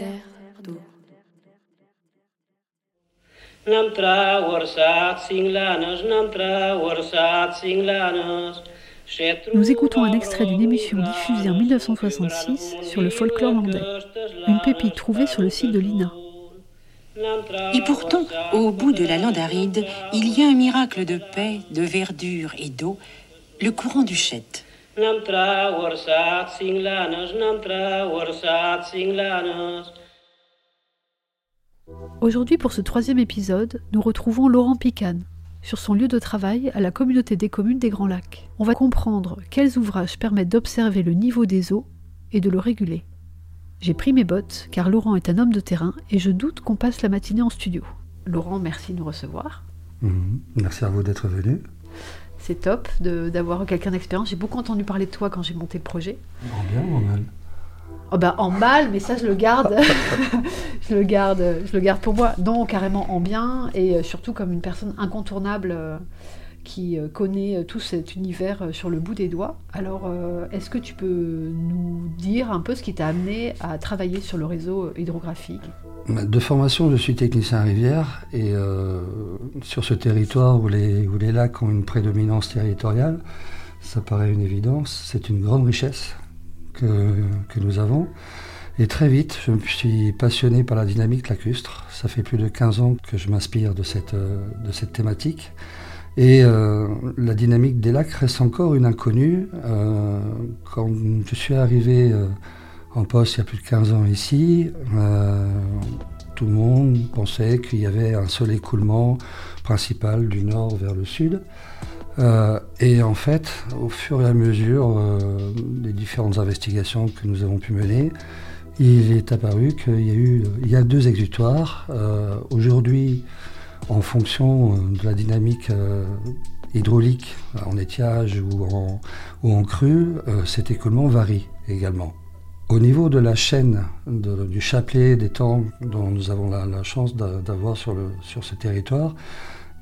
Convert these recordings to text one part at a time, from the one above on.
terre d'eau. Nous écoutons un extrait d'une émission diffusée en 1966 sur le folklore landais, une pépite trouvée sur le site de l'INA. Et pourtant, au bout de la lande aride, il y a un miracle de paix, de verdure et d'eau, le courant du Aujourd'hui, pour ce troisième épisode, nous retrouvons Laurent Picane sur son lieu de travail à la communauté des communes des Grands Lacs. On va comprendre quels ouvrages permettent d'observer le niveau des eaux et de le réguler. J'ai pris mes bottes car Laurent est un homme de terrain et je doute qu'on passe la matinée en studio. Laurent, merci de nous recevoir. Mhm. merci à vous d'être venu. C'est top d'avoir quelqu'un d'expérience. J'ai beaucoup entendu parler de toi quand j'ai monté le projet. En bien ou en mal oh ben, En mal, mais ça je le garde. je, le garde je le garde pour moi. Non, carrément en bien et euh, surtout comme une personne incontournable. Qui euh, connaît euh, tout cet univers euh, sur le bout des doigts. Alors, est-ce que tu peux nous dire un peu ce qui t'a amené à travailler sur le réseau hydrographique? De formation, je suis technicien rivière et sur ce territoire où les, où les lacs ont une prédominance territoriale, ça paraît une évidence, c'est une grande richesse que, que, nous avons. Et très vite, je me suis passionné par la dynamique lacustre. Ça fait plus de 15 ans que je m'inspire de cette, de cette thématique. Et euh, la dynamique des lacs reste encore une inconnue. Euh, quand je suis arrivé euh, en poste il y a plus de 15 ans ici, tout le monde pensait qu'il y avait un seul écoulement principal du nord vers le sud. et en fait, au fur et à mesure des différentes investigations que nous avons pu mener, il est apparu qu'il y a eu y a deux exutoires. Aujourd'hui, en fonction euh, de la dynamique euh, hydraulique en étiage ou en, crue, euh, cet écoulement varie également. Au niveau de la chaîne du chapelet des temps dont nous avons la, chance d'avoir sur, ce territoire,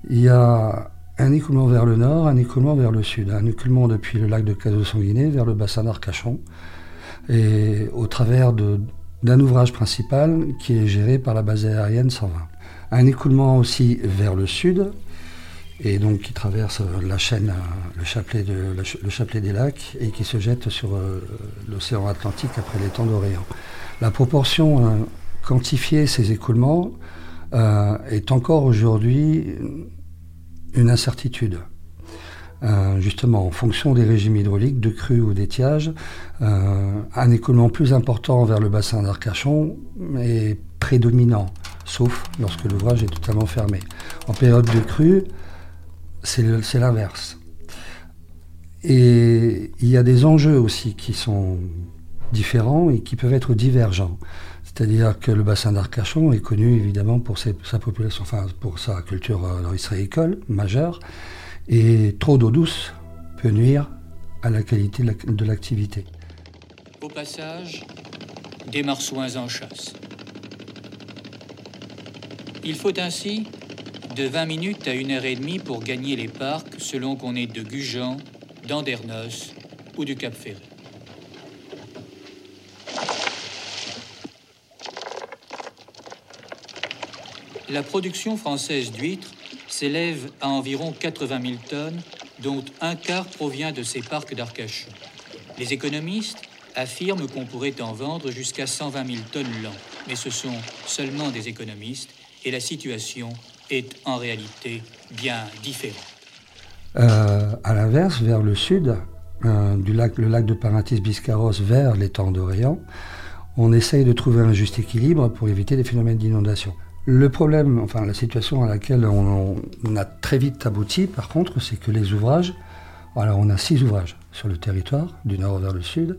il y a un écoulement vers le nord, un écoulement vers le sud, un écoulement depuis le lac de Cadeau-Sanguinet vers le bassin d'Arcachon, et au travers d'un ouvrage principal qui est géré par la base aérienne 120 un écoulement aussi vers le sud, et donc qui traverse la chaîne, le chapelet, le chapelet des lacs, et qui se jette sur euh, l'océan Atlantique après les temps d'Orient. La proportion euh, quantifiée ces écoulements euh, est encore aujourd'hui une incertitude. justement, en fonction des régimes hydrauliques, de crue ou d'étiage, un écoulement plus important vers le bassin d'Arcachon est prédominant sauf lorsque l'ouvrage est totalement fermé. En période de crue, c'est l'inverse. Et il y a des enjeux aussi qui sont différents et qui peuvent être divergents. C'est-à-dire que le bassin d'Arcachon est connu évidemment pour sa population, enfin pour sa culture euh, majeure, et trop d'eau douce peut nuire à la qualité de l'activité. Au passage, des marsouins en chasse. Il faut ainsi de 20 minutes à 1 heure et demie pour gagner les parcs selon qu'on est de Gujan, d'Andernos ou du Cap Ferré. La production française d'huîtres s'élève à environ 80 000 tonnes, dont un quart provient de ces parcs d'Arcachon. Les économistes affirment qu'on pourrait en vendre jusqu'à 120 000 tonnes l'an, mais ce sont seulement des économistes et la situation est en réalité bien différente. Euh, à l'inverse, vers le sud, euh, du lac, le lac de Parentis-Biscarros vers l'étang d'Orient, on essaye de trouver un juste équilibre pour éviter des phénomènes d'inondation. Le problème, enfin la situation à laquelle on a très vite abouti, par contre, c'est que les ouvrages, alors on a six ouvrages sur le territoire, du nord vers le sud,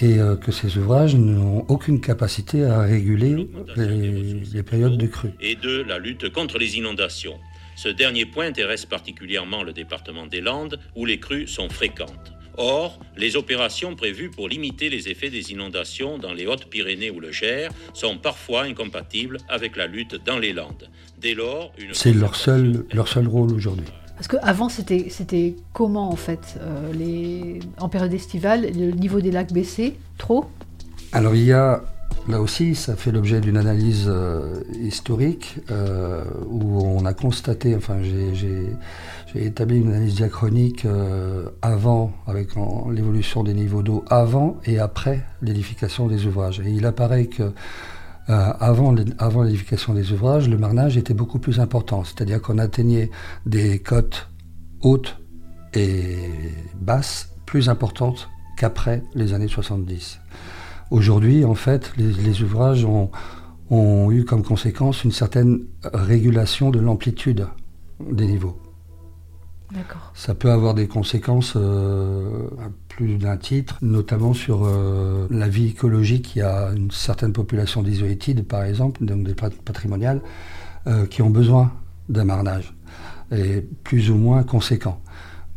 et euh, que ces ouvrages n'ont aucune capacité à réguler les, périodes de crue. Et de la lutte contre les inondations. Ce dernier point intéresse particulièrement le département des Landes, où les crues sont fréquentes. Or, les opérations prévues pour limiter les effets des inondations dans les Hautes-Pyrénées ou le Gers sont parfois incompatibles avec la lutte dans les Landes. Dès lors, c'est leur seul, leur seul rôle aujourd'hui. Parce qu'avant, c'était, c'était comment en fait euh, les... En période estivale, le niveau des lacs baissait trop? Alors il y a Là aussi, ça fait l'objet d'une analyse euh, historique euh, où on a constaté, enfin j'ai établi une analyse diachronique avant, avec l'évolution des niveaux d'eau avant et après l'édification des ouvrages. Et il apparaît que avant l'édification des ouvrages, le marnage était beaucoup plus important, c'est-à-dire qu'on atteignait des cotes hautes et basses plus importantes qu'après les années 70. Aujourd'hui, en fait, les, ouvrages ont, eu comme conséquence une certaine régulation de l'amplitude des niveaux. Ça peut avoir des conséquences euh, plus d'un titre, notamment sur euh, la vie écologique. Il y a une certaine population d'isoétides, par exemple, donc des patrimoniales, euh, qui ont besoin d'un marnage, et plus ou moins conséquent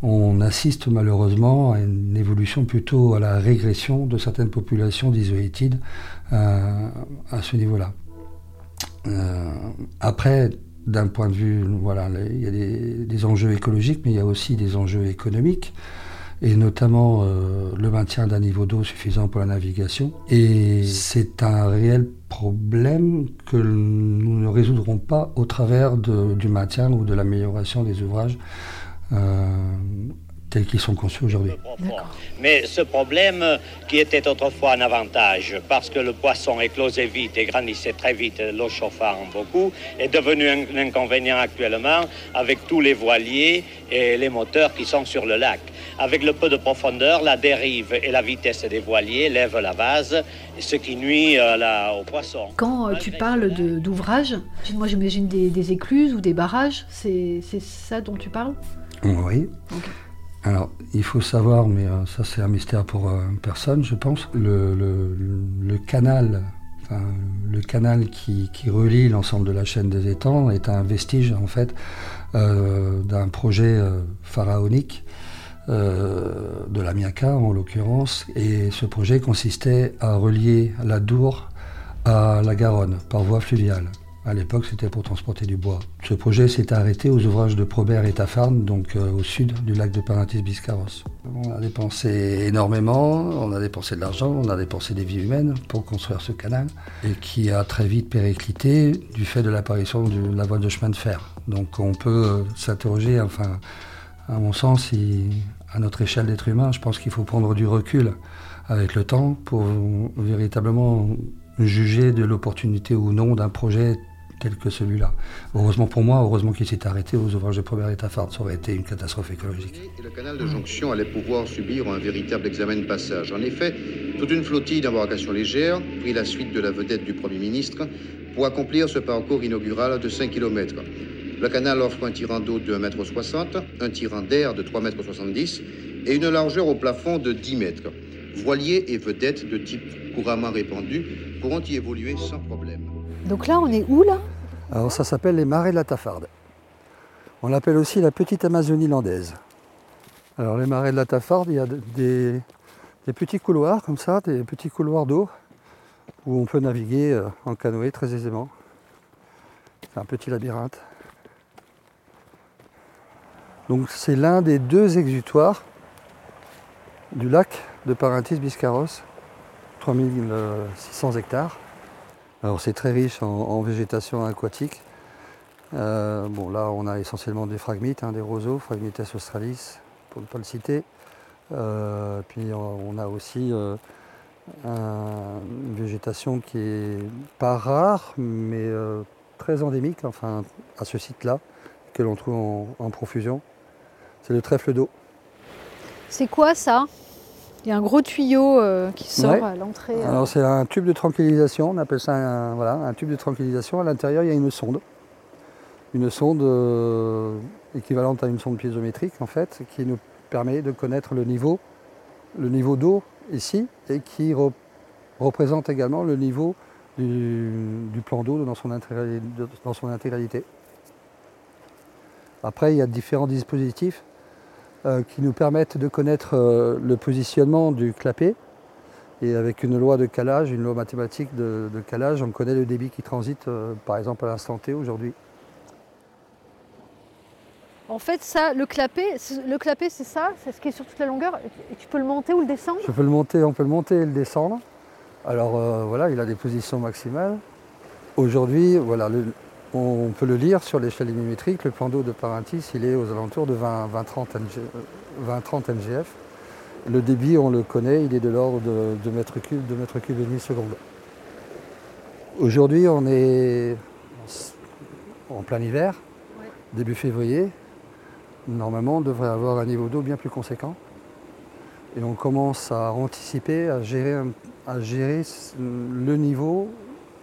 on assiste malheureusement à une évolution plutôt à la régression de certaines populations d'isoétides euh, à ce niveau-là. Après, d'un point de vue, voilà, il y a des, enjeux écologiques, mais il y a aussi des enjeux économiques, et notamment euh, le maintien d'un niveau d'eau suffisant pour la navigation. Et c'est un réel problème que nous ne résoudrons pas au travers du maintien ou de l'amélioration des ouvrages euh, tels qu'ils sont conçus aujourd'hui. Mais ce problème, qui était autrefois un avantage, parce que le poisson éclosait vite et grandissait très vite, l'eau chauffant beaucoup, est devenu un inconvénient actuellement avec tous les voiliers et les moteurs qui sont sur le lac. Avec le peu de profondeur, la dérive et la vitesse des voiliers lèvent la vase, ce qui nuit euh, aux poissons. Quand euh, tu parles d'ouvrages, moi j'imagine des écluses ou des barrages, c'est ça dont tu parles? Oui. Alors, il faut savoir, mais euh, ça c'est un mystère pour euh, personne, je pense, le, canal, le canal qui, relie l'ensemble de la chaîne des étangs est un vestige en fait euh, d'un projet pharaonique de la Miaka en l'occurrence, et ce projet consistait à relier la Dour à la Garonne par voie fluviale. À l'époque, c'était pour transporter du bois. Ce projet s'est arrêté aux ouvrages de Probert et Tafarn, donc euh, au sud du lac de Parentis-Biscarros. On a dépensé énormément, on a dépensé de l'argent, on a dépensé des vies humaines pour construire ce canal, et qui a très vite périclité du fait de l'apparition de la voie de chemin de fer. Donc on peut euh, s'interroger, enfin, à mon sens, à notre échelle d'être humain, je pense qu'il faut prendre du recul avec le temps pour véritablement juger de l'opportunité ou non d'un projet tel que celui-là. Heureusement pour moi, heureusement qu'il s'est arrêté aux ouvrages de première état Ça aurait été une catastrophe écologique. le canal de jonction allait pouvoir subir un véritable examen de passage. En effet, toute une flottille d'embarcations légères prit la suite de la vedette du Premier ministre pour accomplir ce parcours inaugural de 5 km. Le canal offre un tirant d'eau de 1,60 m, un tirant d'air de 3,70 m et une largeur au plafond de 10 mètres. Voiliers et vedettes de type couramment répandu pourront y évoluer sans problème. Donc là, on est où là? Alors ça s'appelle les marais de la Tafarde. On l'appelle aussi la petite Amazonie landaise. Alors les marais de la Tafarde, il y a des, petits couloirs comme ça, des petits couloirs d'eau où on peut naviguer euh, en canoë très aisément. C'est un petit labyrinthe. Donc c'est l'un des deux exutoires du lac de Parentis Biscarros, 3600 hectares. Alors c'est très riche en, végétation aquatique. Euh, bon là on a essentiellement des phragmites, hein, des roseaux, Phragmites australis pour ne pas le citer. Euh, puis on a aussi euh, une végétation qui est pas rare mais très endémique, enfin à ce site-là, que l'on trouve en profusion. C'est le trèfle d'eau. C'est quoi ça? Il y a un gros tuyau euh, qui sort à l'entrée. Euh. Alors c'est un tube de tranquillisation, on appelle ça un, voilà, un tube de tranquillisation. À l'intérieur, il y a une sonde. Une sonde euh, équivalente à une sonde piézométrique en fait, qui nous permet de connaître le niveau, le niveau d'eau ici et qui représente également le niveau du, plan d'eau dans, dans son intégralité. Après, il y a différents dispositifs qui nous permettent de connaître euh, le positionnement du clapet. Et avec une loi de calage, une loi mathématique de, calage, on connaît le débit qui transite, euh, par exemple, à l'instant T aujourd'hui. En fait, ça, le clapet, le clapet, c'est ça, c'est ce qui est sur toute la longueur. Et tu peux le monter ou le descendre? Je peux le monter, on peut le monter et le descendre. Alors euh, voilà, il a des positions maximales. Aujourd'hui, voilà, on peut le lire sur l'échelle millimétrique, le plan d'eau de Parentis, il est aux alentours de 20-30 mgf. Le débit, on le connaît, il est de l'ordre de 2 mètres cubes, 2 mètres cubes et demi seconde. Aujourd'hui, on est en plein hiver, début février. Normalement, on devrait avoir un niveau d'eau bien plus conséquent. Et on commence à anticiper, à gérer, à gérer le niveau,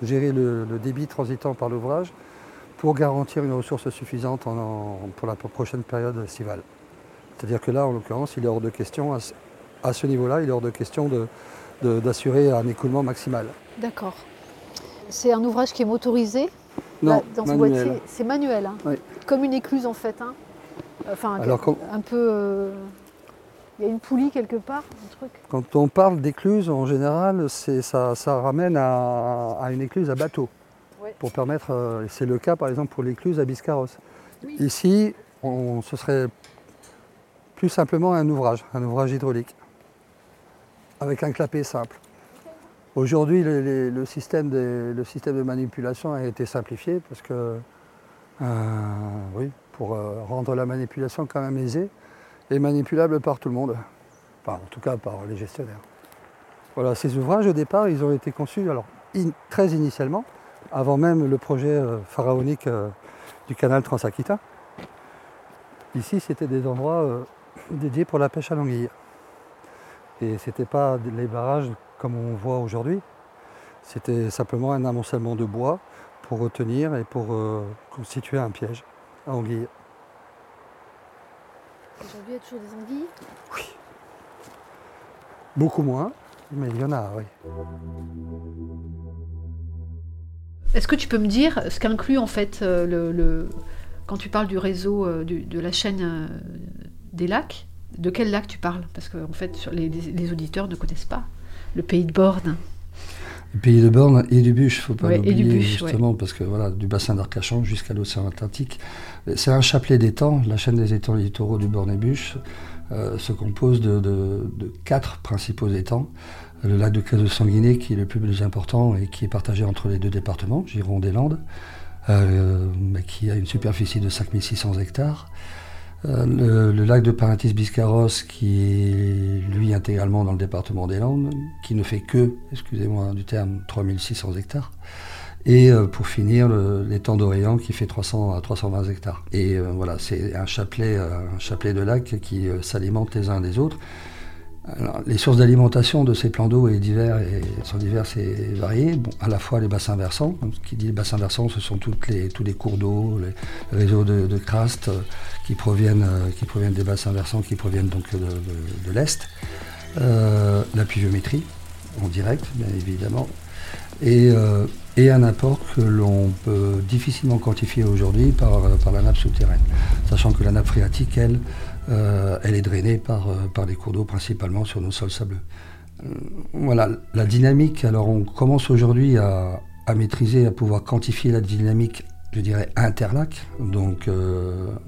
gérer le, débit transitant par l'ouvrage pour garantir une ressource suffisante pour la prochaine période estivale. C'est-à-dire que là, en l'occurrence, il est hors de question, à, ce niveau-là, il est hors de question d'assurer un écoulement maximal. D'accord. C'est un ouvrage qui est motorisé? Non, dans ce boîtier? C'est manuel, hein? oui. comme une écluse en fait. Hein? Enfin, un peu. Euh, il y a une poulie quelque part, un truc? Quand on parle d'écluse, en général, ça, ça ramène à, une écluse à bateau. Pour permettre, euh, c'est le cas par exemple pour l'écluse à Biscarros. Ici, on, ce serait plus simplement un ouvrage, un ouvrage hydraulique, avec un clapet simple. Aujourd'hui, le, système de, manipulation a été simplifié parce que, euh, oui, pour euh, rendre la manipulation quand même aisée et manipulable par tout le monde, en tout cas par les gestionnaires. Voilà, ces ouvrages au départ, ils ont été conçus alors, très initialement, avant même le projet euh, pharaonique du canal Transaquita. Ici, c'était des endroits dédiés pour la pêche à l'anguille. Et ce n'était pas les barrages comme on voit aujourd'hui. C'était simplement un amoncellement de bois pour retenir et pour euh, constituer un piège à anguilles. Aujourd'hui, il y a toujours des anguilles? Oui. Beaucoup moins, mais il y en a, oui. Est-ce que tu peux me dire ce qu'inclut en fait euh, le, quand tu parles du réseau euh, de la chaîne des lacs De quel lac tu parles? Parce que en fait, les auditeurs ne connaissent pas le pays de Borne. Le pays de Borne et du Bûche, faut pas l'oublier justement, parce que voilà, du bassin d'Arcachon jusqu'à l'océan Atlantique, c'est un chapelet d'étangs. La chaîne des étangs littoraux du Borne et Bûche euh, se compose de, quatre principaux étangs. Le lac de Cadeau Sanguiné, qui est le plus important et qui est partagé entre les deux départements, Gironde et Landes, euh, qui a une superficie de 5600 hectares. Euh, le, lac de Parentis Biscarros, qui est lui intégralement dans le département des Landes, qui ne fait que, excusez-moi du terme, 3600 hectares. Et euh, pour finir, l'étang d'Orient qui fait 300 à 320 hectares. Et voilà, c'est un chapelet, un chapelet de lacs qui s'alimentent les uns des autres les sources d'alimentation de ces plans d'eau sont diverses et variées. Bon, à la fois les bassins versants, ce qui dit bassins versants, ce sont les, tous les cours d'eau, les réseaux de, de craste euh, qui, proviennent, euh, qui proviennent des bassins versants, qui proviennent donc de, l'Est. Euh, la pluviométrie, en direct, bien évidemment. Et, un apport que l'on peut difficilement quantifier aujourd'hui par, la nappe souterraine. Sachant que la nappe phréatique, elle, elle est drainée par, euh, par cours d'eau principalement sur nos sols sableux. Euh, voilà, la dynamique, alors on commence aujourd'hui à, maîtriser, à pouvoir quantifier la dynamique, je dirais, interlac, donc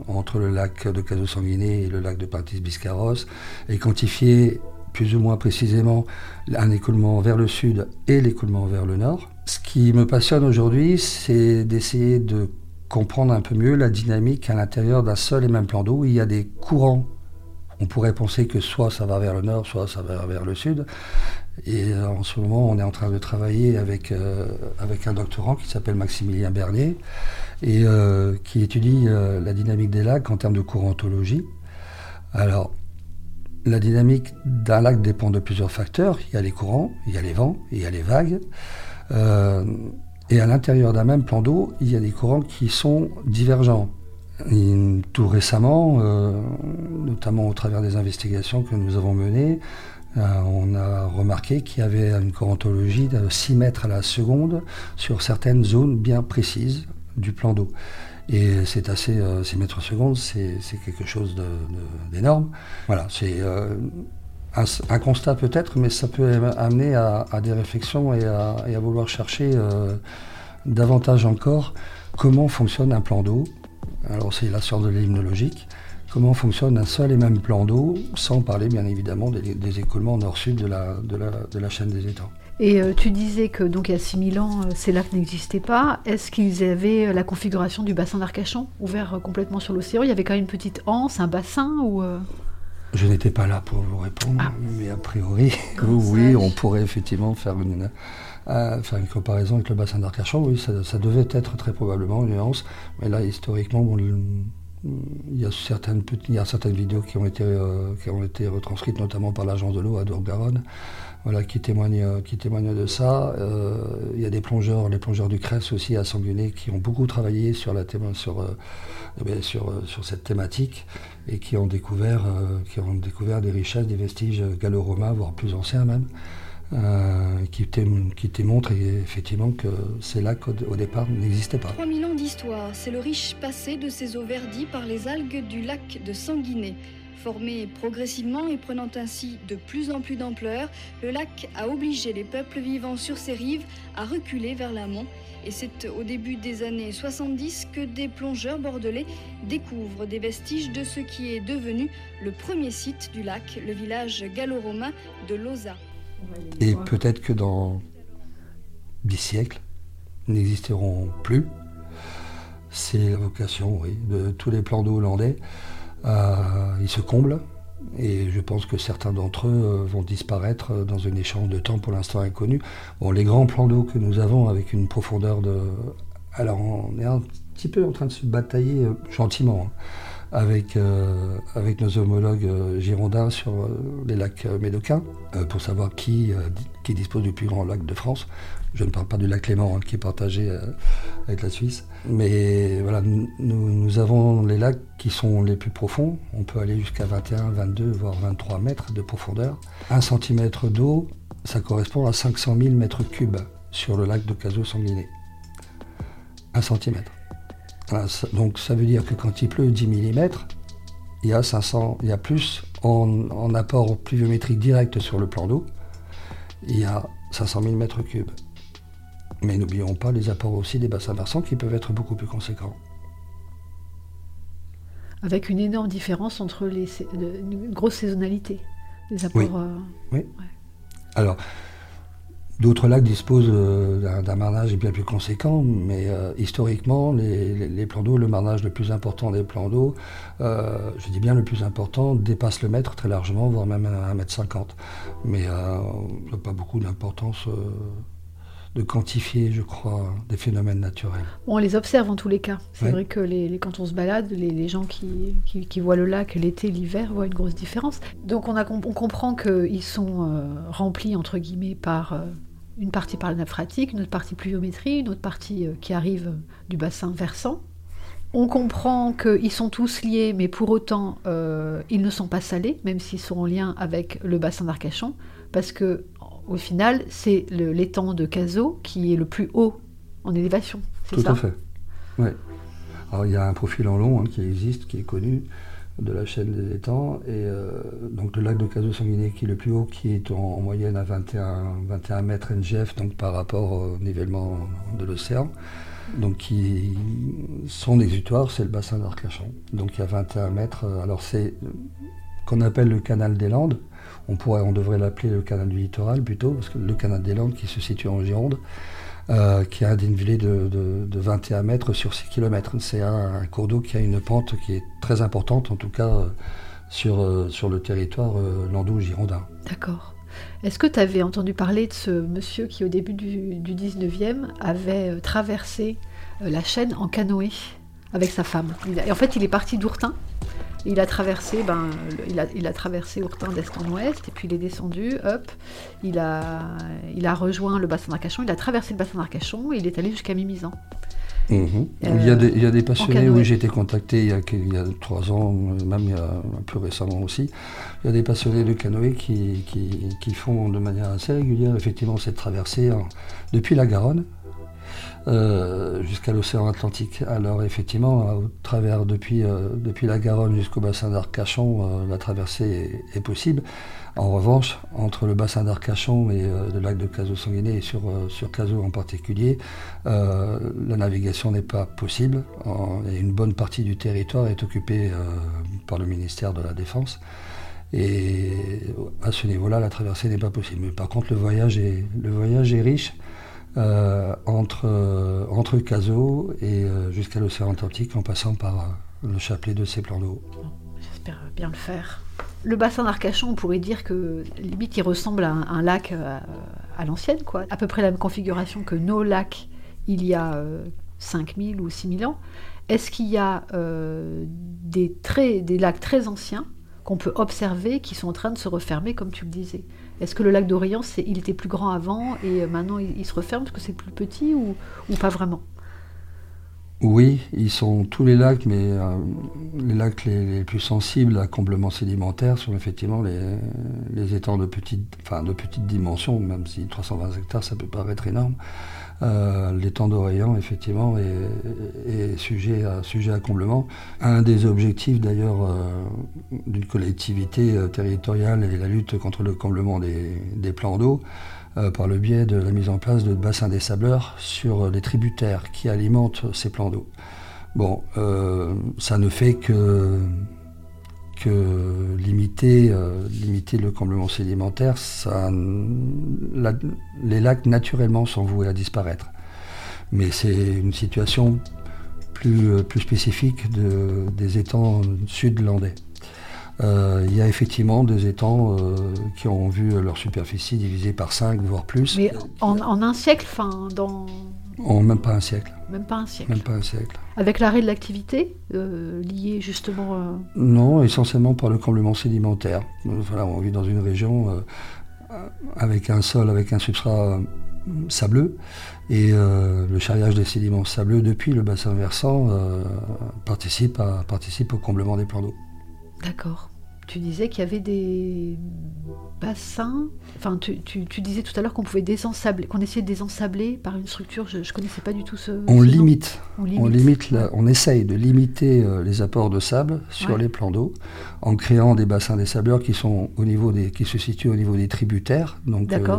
entre le lac de Caso Sanguiné et le lac de Partis Biscarros, et quantifier plus ou moins précisément un écoulement vers le sud et l'écoulement vers le nord. Ce qui me passionne aujourd'hui, c'est d'essayer de comprendre un peu mieux la dynamique à l'intérieur d'un seul et même plan d'eau. Il y a des courants. On pourrait penser que soit ça va vers le nord, soit ça va vers le sud. Et euh, en ce moment, on est en train de travailler avec, euh, avec un doctorant qui s'appelle Maximilien Bernier et euh, qui étudie la dynamique des lacs en termes de courantologie. Alors, la dynamique d'un lac dépend de plusieurs facteurs. Il y a les courants, il y a les vents, il y a les vagues. Et à l'intérieur d'un même plan d'eau, il y a des courants qui sont divergents. tout récemment, euh, notamment au travers des investigations que nous avons menées, euh, on a remarqué qu'il y avait une courantologie de 6 mètres à la seconde sur certaines zones bien précises du plan d'eau. Et c'est assez, 6 euh, mètres à seconde, c'est quelque chose d'énorme. Voilà, c'est un, constat peut-être, mais ça peut amener à, des réflexions et à, vouloir chercher euh, davantage encore comment fonctionne un plan d'eau. Alors c'est la science de l'hymnologique. comment fonctionne un seul et même plan d'eau, sans parler bien évidemment des, écoulements nord-sud de la, chaîne des étangs. Et euh, tu disais que donc il y a 6000 ans, euh, ces lacs n'existaient pas. Est-ce qu'ils avaient la configuration du bassin d'Arcachon, ouvert complètement sur l'océan? Il y avait quand même une petite anse, un bassin ou Je n'étais pas là pour vous répondre, ah. mais a priori, oui, on pourrait effectivement faire une, faire une comparaison avec le bassin d'Arcachon, oui, ça, devait être très probablement une nuance. Mais là, historiquement, il, y a certaines, il y a certaines vidéos qui ont été, euh, qui ont été retranscrites, notamment par l'agence de l'eau à Dour-Garonne, voilà, qui, témoignent, qui témoignent de ça. Euh, il y a des plongeurs, les plongeurs du CRES aussi à Sanguinet, qui ont beaucoup travaillé sur, euh, eh cette thématique et qui ont découvert, des richesses, des vestiges gallo-romains, voire plus anciens même. Euh, qui, qui effectivement que ces lacs au, départ n'existaient pas. 3000 ans d'histoire, c'est le riche passé de ces eaux verdies par les algues du lac de Sanguinet. Formé progressivement et prenant ainsi de plus en plus d'ampleur, le lac a obligé les peuples vivant sur ses rives à reculer vers l'amont. Et c'est au début des années 70 que des plongeurs bordelais découvrent des vestiges de ce qui est devenu le premier site du lac, le village gallo-romain de Loza. Et peut-être que dans dix siècles, n'existeront plus. C'est la vocation, oui, de tous les plans d'eau hollandais. Euh, ils se comblent et je pense que certains d'entre eux euh, vont disparaître dans une échange de temps pour l'instant inconnu. Bon, les grands plans d'eau que nous avons avec une profondeur de... Alors on est un petit peu en train de se batailler euh, gentiment. Hein avec, euh, nos homologues euh, girondins sur euh, les lacs médocains pour savoir qui dispose du plus grand lac de France. Je ne parle pas du lac Léman hein, qui est partagé avec la Suisse. Mais voilà, nous, avons les lacs qui sont les plus profonds. On peut aller jusqu'à 21, 22, voire 23 mètres de profondeur. Un centimètre d'eau, ça correspond à 500 000 mètres cubes sur le lac de Caso-Sanguinet. Un centimètre donc ça veut dire que quand il pleut 10 mm, il y a, 500, il y a plus en, apport pluviométrique direct sur le plan d'eau, il y a 500 000 m3. Mais n'oublions pas les apports aussi des bassins versants qui peuvent être beaucoup plus conséquents. Avec une énorme différence entre les, une grosse saisonnalité des apports. Oui. Euh, Alors, D'autres lacs disposent euh, d'un marnage bien plus conséquent, mais euh, historiquement, les, plans d'eau, le marnage le plus important des plans d'eau, euh, je dis bien le plus important, dépasse le mètre très largement, voire même 1 mètre 50. Mais il n'y a pas beaucoup d'importance de quantifier, je crois, des phénomènes naturels. on les observe en tous les cas. C'est vrai que les, quand on se balade, les, gens qui, qui, voient le lac l'été, l'hiver, voient une grosse différence. Donc on, a, on comprend qu'ils sont remplis, entre guillemets, par une partie par la nappe phréatique, une autre partie pluviométrie, une autre partie euh, qui arrive euh, du bassin versant. On comprend qu'ils sont tous liés, mais pour autant, euh, ils ne sont pas salés, même s'ils sont en lien avec le bassin d'Arcachon, parce que au final, c'est l'étang de Cazaux qui est le plus haut en élévation. Tout à fait. Ouais. Alors il y a un profil en long hein, qui existe, qui est connu, de la chaîne des étangs. Et euh, donc le lac de Caso Sanguinet qui est le plus haut, qui est en, moyenne à 21, 21 mètres NGF donc par rapport au nivellement de l'océan. Donc qui son exutoire, c'est le bassin d'Arcachon. Donc il y a 21 mètres. Alors c'est qu'on appelle le canal des Landes. On, pourrait, on devrait l'appeler le canal du littoral plutôt, parce que le canal des Landes qui se situe en Gironde, euh, qui a un dénivelé de, 21 mètres sur 6 km. C'est un, cours d'eau qui a une pente qui est très importante, en tout cas euh, sur, euh, sur le territoire landau-girondin. D'accord. Est-ce que tu avais entendu parler de ce monsieur qui, au début du, du 19e, avait traversé la chaîne en canoë avec sa femme? Et en fait, il est parti d'Ourtin il a traversé, ben, il a, il a traversé Ourtin d'est en ouest, et puis il est descendu, hop, il a, il a rejoint le bassin d'Arcachon, il a traversé le bassin d'Arcachon et il est allé jusqu'à Mimizan. Mhm. il, y a des, il, y a des, passionnés, oui, j'ai été contacté il y, a, il y, a, trois ans, même il y a plus récemment aussi. Il y a des passionnés de canoë qui, qui, qui font de manière assez régulière effectivement cette traversée depuis la Garonne jusqu'à l'océan Atlantique. Alors effectivement, au travers depuis, depuis la Garonne jusqu'au bassin d'Arcachon, la traversée est, possible. En revanche, entre le bassin d'Arcachon et le lac de Cazaux-Sanguinet et sur, sur Cazaux en particulier, la navigation n'est pas possible. une bonne partie du territoire est occupée par le ministère de la Défense. Et à ce niveau-là, la traversée n'est pas possible. Mais par contre, le voyage est, le voyage est riche euh, entre, euh, entre et euh, jusqu'à l'océan Atlantique en passant par le chapelet de ces plans d'eau. J'espère bien le faire. Le bassin d'Arcachon, on pourrait dire que limite il ressemble à un, lac à, l'ancienne, quoi. À peu près la même configuration que nos lacs il y a 5000 ou 6000 ans. Est-ce qu'il y a des, très, des lacs très anciens qu'on peut observer qui sont en train de se refermer, comme tu le disais? Est-ce que le lac d'Orient, il était plus grand avant et maintenant il, se referme parce que c'est plus petit ou, pas vraiment? Oui, ils sont tous les lacs, mais euh, les lacs les, plus sensibles à comblement sédimentaire sont effectivement les, étangs de petite, enfin, de petite dimension, même si 320 hectares, ça peut paraître énorme. Euh, effectivement, est, sujet, à, sujet à comblement. Un des objectifs, d'ailleurs, euh, d'une collectivité euh, territoriale est la lutte contre le comblement des, plans d'eau par le biais de la mise en place de bassins des sableurs sur les tributaires qui alimentent ces plans d'eau. Bon, ça ne fait que limiter, euh, limiter le comblement sédimentaire, ça, les lacs naturellement sont voués à disparaître. Mais c'est une situation plus, euh, plus spécifique de, des étangs sud-landais. Euh, il y a effectivement des étangs qui ont vu leur superficie divisée par 5, voire plus. Mais en, un siècle, enfin, dans... En même pas un siècle. Même pas un siècle. Même pas un siècle. Avec l'arrêt de l'activité euh, lié justement. Euh, non, essentiellement par le comblement sédimentaire. Voilà, on vit dans une région euh, avec un sol, avec un substrat sableux, et le charriage des sédiments sableux depuis le bassin versant participe, à, participe au comblement des plans d'eau. D'accord tu disais qu'il y avait des bassins. Enfin, tu, disais tout à l'heure qu'on pouvait désensabler, qu'on essayait de désensabler par une structure. Je ne connaissais pas du tout ce. On, limite, on limite. On essaye de limiter euh, les apports de sable sur les plans d'eau en créant des bassins des sableurs qui sont au niveau des, qui se situent au niveau des tributaires, donc euh,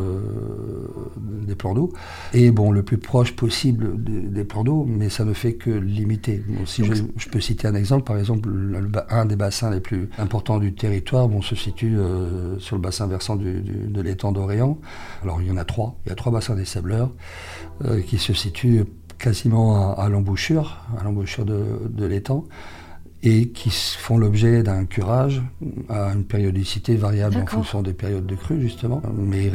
des plans d'eau. Et bon, le plus proche possible des, plans d'eau, mais ça ne fait que limiter. si je, je, peux citer un exemple, par exemple, un des bassins les plus importants du territoire bon, se situe euh, sur le bassin versant de l'étang d'Orient. Alors il y en a trois. Il y a trois bassins des sableurs euh, qui se situent quasiment à, l'embouchure, à l'embouchure de, l'étang et qui font l'objet d'un curage à une périodicité variable en fonction des périodes de crue, justement. Mais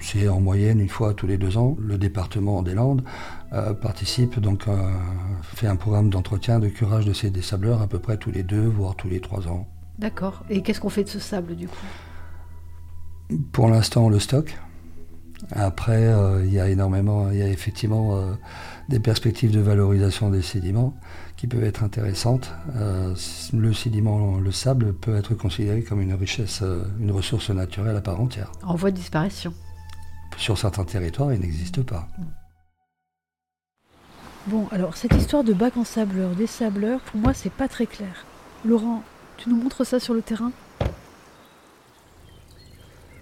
c'est en moyenne une fois tous les deux ans. Le département des Landes euh, participe, donc fait un programme d'entretien, de curage de ces sableurs à peu près tous les deux, voire tous les trois ans. D'accord. Et qu'est-ce qu'on fait de ce sable du coup? Pour l'instant, on le stocke. Après, euh, il y a énormément, il y a effectivement euh, des perspectives de valorisation des sédiments qui peuvent être intéressantes. Euh, le sédiment, le sable peut être considéré comme une richesse, une ressource naturelle à part entière. En voie de disparition. Sur certains territoires, il n'existe pas. Bon, alors cette histoire de bac en sableur, des sableurs, pour moi, c'est pas très clair. Laurent, tu nous montres ça sur le terrain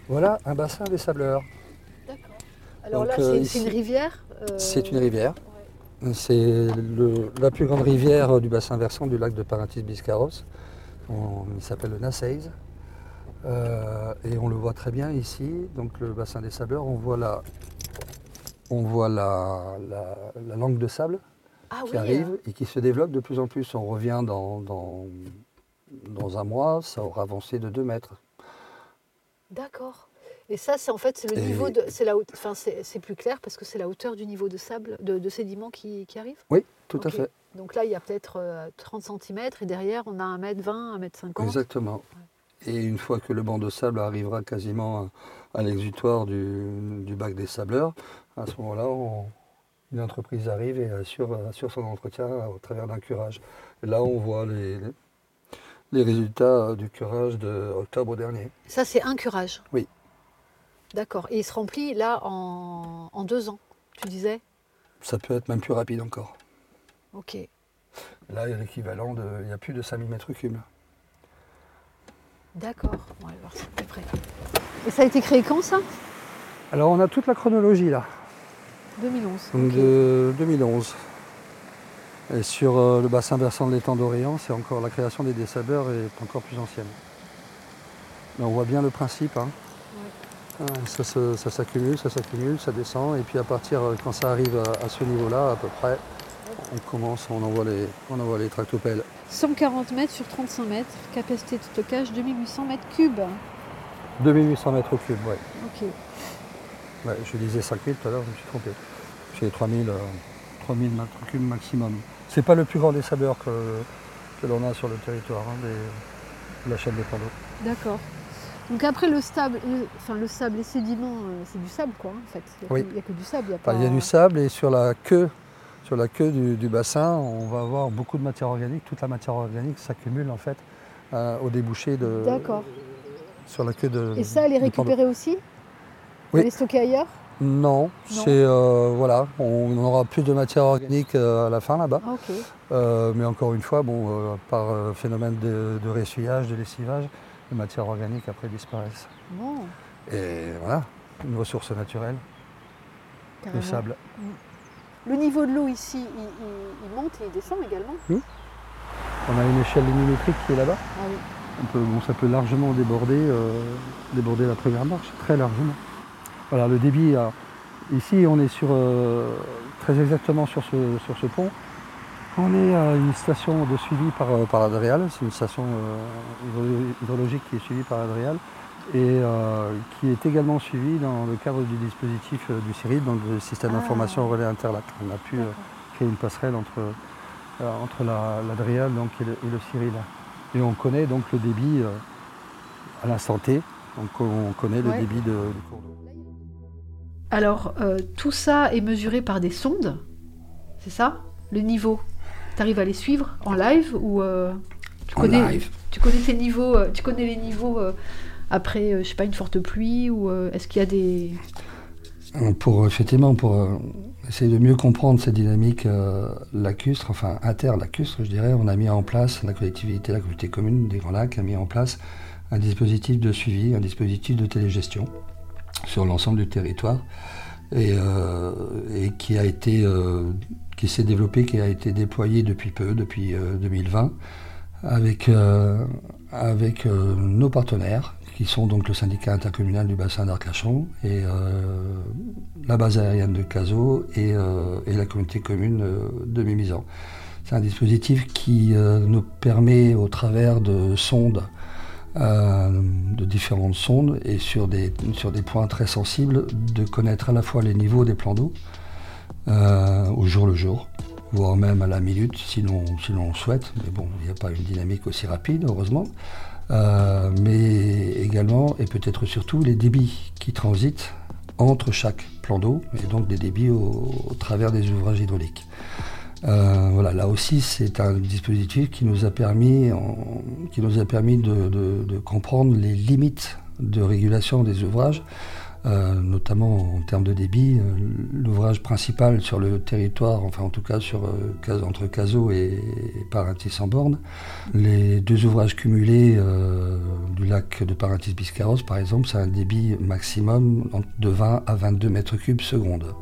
Voilà un bassin des sableurs. D'accord. Alors là, euh, c'est une rivière euh, C'est une rivière. C'est la plus grande rivière du bassin versant du lac de Parentis-Biscarros. Il s'appelle le Nasseis. Euh, et on le voit très bien ici, donc le bassin des sableurs, on voit la, on voit la, langue de sable ah qui arrive et qui se développe de plus en plus. On revient dans dans un mois, ça aura avancé de 2 mètres. D'accord. Et ça, c'est en fait le niveau de, c'est la enfin c'est plus clair parce que c'est la hauteur du niveau de sable, de, sédiments qui, qui, arrive. Oui, tout à fait. Donc là, il y a peut-être 30 euh, cm et derrière, on a 1 mètre 20, 1 mètre 50. Exactement. Et une fois que le banc de sable arrivera quasiment à, l'exutoire du, du, bac des sableurs, à ce moment-là, une entreprise arrive et assure, assure son entretien au travers d'un curage. Et là, on voit les, les résultats du curage de octobre dernier. Ça, c'est un curage Oui. D'accord. Et il se remplit là en, deux ans, tu disais? Ça peut être même plus rapide encore. Ok. Là, il y a l'équivalent de. Il y a plus de 5000 mètres cubes. D'accord, on va voir ça près. Et ça a été créé quand ça? Alors on a toute la chronologie là. 2011. Donc de 2011. Et sur euh, le bassin versant de l'étang d'Orient, c'est encore la création des dessabeurs est encore plus ancienne. Mais on voit bien le principe. hein. Ça, s'accumule, ça s'accumule, ça descend, et puis à partir, euh, quand ça arrive à, à ce niveau-là, à peu près, on commence, on envoie les, on envoie les tractopelles. 140 mètres sur 35 mètres, capacité de stockage 2800 mètres cubes. 2800 mètres cubes, ouais. Ok. Ouais, je disais 5000 tout à l'heure, je me suis trompé. J'ai 3000, euh, 3000 mètres cubes maximum. C'est pas le plus grand dessabeur que, que l'on a sur le territoire hein, des- de la chaîne des plans d'eau. D'accord. Donc après le sable, le- enfin le sable, les sédiments, euh, c'est du sable quoi en fait. Il n'y a, Oui. que- il y a que du sable, il y a Enfin, pas. il y a du sable et sur la queue, sur la queue du, du bassin, on va avoir beaucoup de matière organique. Toute la matière organique s'accumule en fait euh, au débouché de, D'accord. sur la queue de. Et ça, elle est récupérée aussi? Oui. Elle est stockée ailleurs? Non, c'est euh, voilà, on aura plus de matière organique euh, à la fin là-bas. Ah, ok. Euh, mais encore une fois, bon, euh, par euh, phénomène de, de ressuyage, de lessivage, les matières organiques après disparaissent. Bon, Et voilà, une ressource naturelle, carrément. le sable. Le niveau de l'eau ici, il, il- il monte et il descend également On a une échelle linémétrique qui est là-bas. Ah oui. On peut- bon, ça peut largement déborder, euh, déborder la première marche, très largement. Voilà, le débit, euh, ici on est sur, euh, très exactement sur ce, sur ce pont. On est à une station de suivi par, euh, par l'Adréal, c'est une station euh, hydro- hydrologique qui est suivie par l'Adréal et euh, qui est également suivie dans le cadre du dispositif du CIRID, donc le système Ah. d'information relais interlac. On a pu créer une passerelle entre, entre la- l'Adréal donc, et le, le CIRID. Et on connaît donc le débit à l'instant T, donc on connaît le débit de, du cours d'eau. Alors, euh, tout ça est mesuré par des sondes, c'est ça Le niveau? Tu arrives à les suivre en live ou euh, tu, En connais, live. tu connais tes niveaux, euh, tu connais les niveaux euh, après, je sais pas, une forte pluie ou est-ce qu'il y a des... Pour effectivement pour essayer de mieux comprendre cette dynamique lacustre, enfin interlacustre, je dirais, on a mis en place la collectivité, la communauté commune des Grands Lacs a mis en place un dispositif de suivi, un dispositif de télégestion sur l'ensemble du territoire et, euh, qui a été euh, qui s'est développé, qui a été déployé depuis peu, depuis euh, 2020, avec, euh, avec euh, nos partenaires, qui sont donc le syndicat intercommunal du bassin d'Arcachon et la base aérienne de Cazaux et, et la communauté commune de Mimizan. C'est un dispositif qui nous permet, au travers de sondes, de différentes sondes et sur des, points très sensibles, de connaître à la fois les niveaux des plans d'eau euh, au jour le jour, voire même à la minute si l'on si souhaite. Mais bon, il n'y a pas une dynamique aussi rapide, heureusement. Euh, mais également, et peut-être surtout, les débits qui transitent entre chaque plan d'eau, et donc des débits au travers des ouvrages hydrauliques. Euh, voilà, là aussi, c'est un dispositif qui nous a permis, de, comprendre les limites de régulation des ouvrages, euh, notamment en termes de débit. Euh, L'ouvrage principal sur le territoire, enfin en tout cas entre Cazaux et, et Parentis-en-Borne, les deux ouvrages cumulés du lac de Parentis-Biscarrosse, par exemple, c'est un débit maximum de 20 à 22 mètres cubes seconde.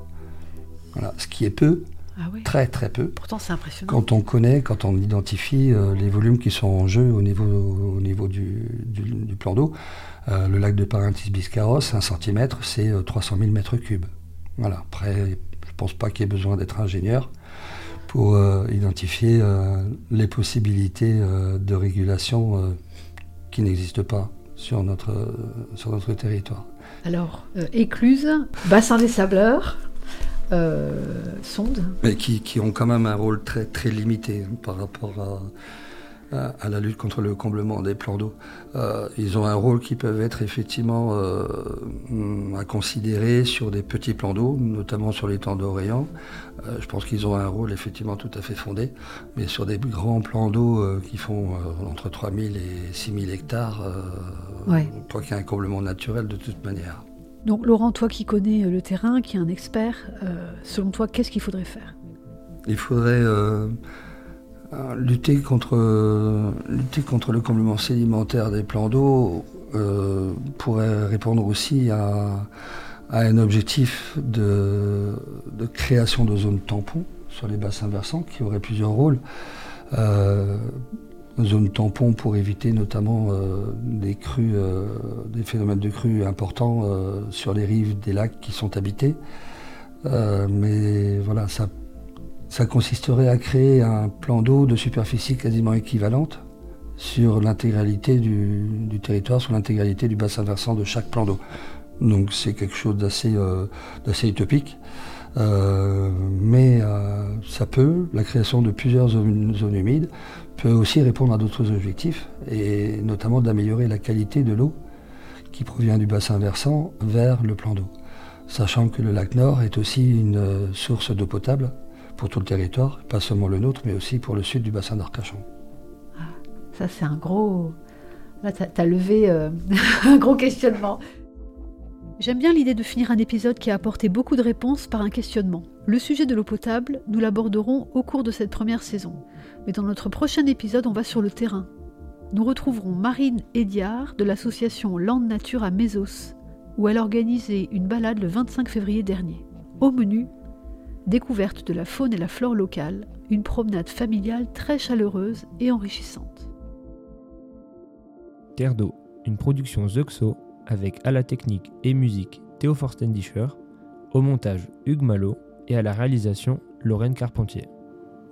Ce qui est peu, Ah oui. très très peu. Pourtant, c'est impressionnant. Quand on connaît, quand on identifie euh, les volumes qui sont en jeu au niveau, au niveau du, du- du plan d'eau, euh, le lac de Parentis-Biscarrosse, 1 cm, c'est euh, 300 000 mètres cubes. Voilà. Après, je ne pense pas qu'il y ait besoin d'être ingénieur pour euh, identifier euh, les possibilités euh, de régulation euh, qui n'existent pas sur notre, euh, sur notre territoire. Alors, euh, écluse, bassin des sableurs, euh, sonde. mais qui, qui ont quand même un rôle très, très limité hein, par rapport à, à- la lutte contre le comblement des plans d'eau. Euh, ils ont un rôle qui peut être effectivement euh, à considérer sur des petits plans d'eau, notamment sur les temps d'Orient. Euh, je pense qu'ils ont un rôle effectivement tout à fait fondé, mais sur des grands plans d'eau qui font entre 3000 et 6000 hectares, Ouais. je crois qu'il y a un comblement naturel de toute manière. Donc Laurent, toi qui connais le terrain, qui est un expert, euh, selon toi, qu'est-ce qu'il faudrait faire? Il faudrait euh, lutter, contre, lutter contre le comblement sédimentaire des plans d'eau, pourrait répondre aussi à, un objectif de, création de zones tampons sur les bassins versants qui aurait plusieurs rôles zone tampon pour éviter notamment euh, des crues, euh, des phénomènes de crues importants euh, sur les rives des lacs qui sont habités. mais voilà, ça, ça consisterait à créer un plan d'eau de superficie quasiment équivalente sur l'intégralité du, territoire, sur l'intégralité du bassin versant de chaque plan d'eau. Donc c'est quelque chose d'assez utopique. mais ça peut, la création de plusieurs zones humides, peut aussi répondre à d'autres objectifs, et notamment d'améliorer la qualité de l'eau qui provient du bassin versant vers le plan d'eau. Sachant que le lac Nord est aussi une source d'eau potable pour tout le territoire, pas seulement le nôtre, mais aussi pour le sud du bassin d'Arcachon. Ah, ça c'est un gros... Là, tu as, levé euh, un gros questionnement. J'aime bien l'idée de finir un épisode qui a apporté beaucoup de réponses par un questionnement. Le sujet de l'eau potable, nous l'aborderons au cours de cette première saison. Mais dans notre prochain épisode, on va sur le terrain. Nous retrouverons Marine Ediard de l'association Land Nature à Mésos, où elle a organisé une balade le 25 février dernier. Au menu, découverte de la faune et la flore locale, une promenade familiale très chaleureuse et enrichissante. Terre d'eau, une production Zuxo avec à la technique et musique Théo Forstendischer, au montage Hugues Malo et à la réalisation Lorraine Carpentier.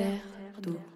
terre d'eau.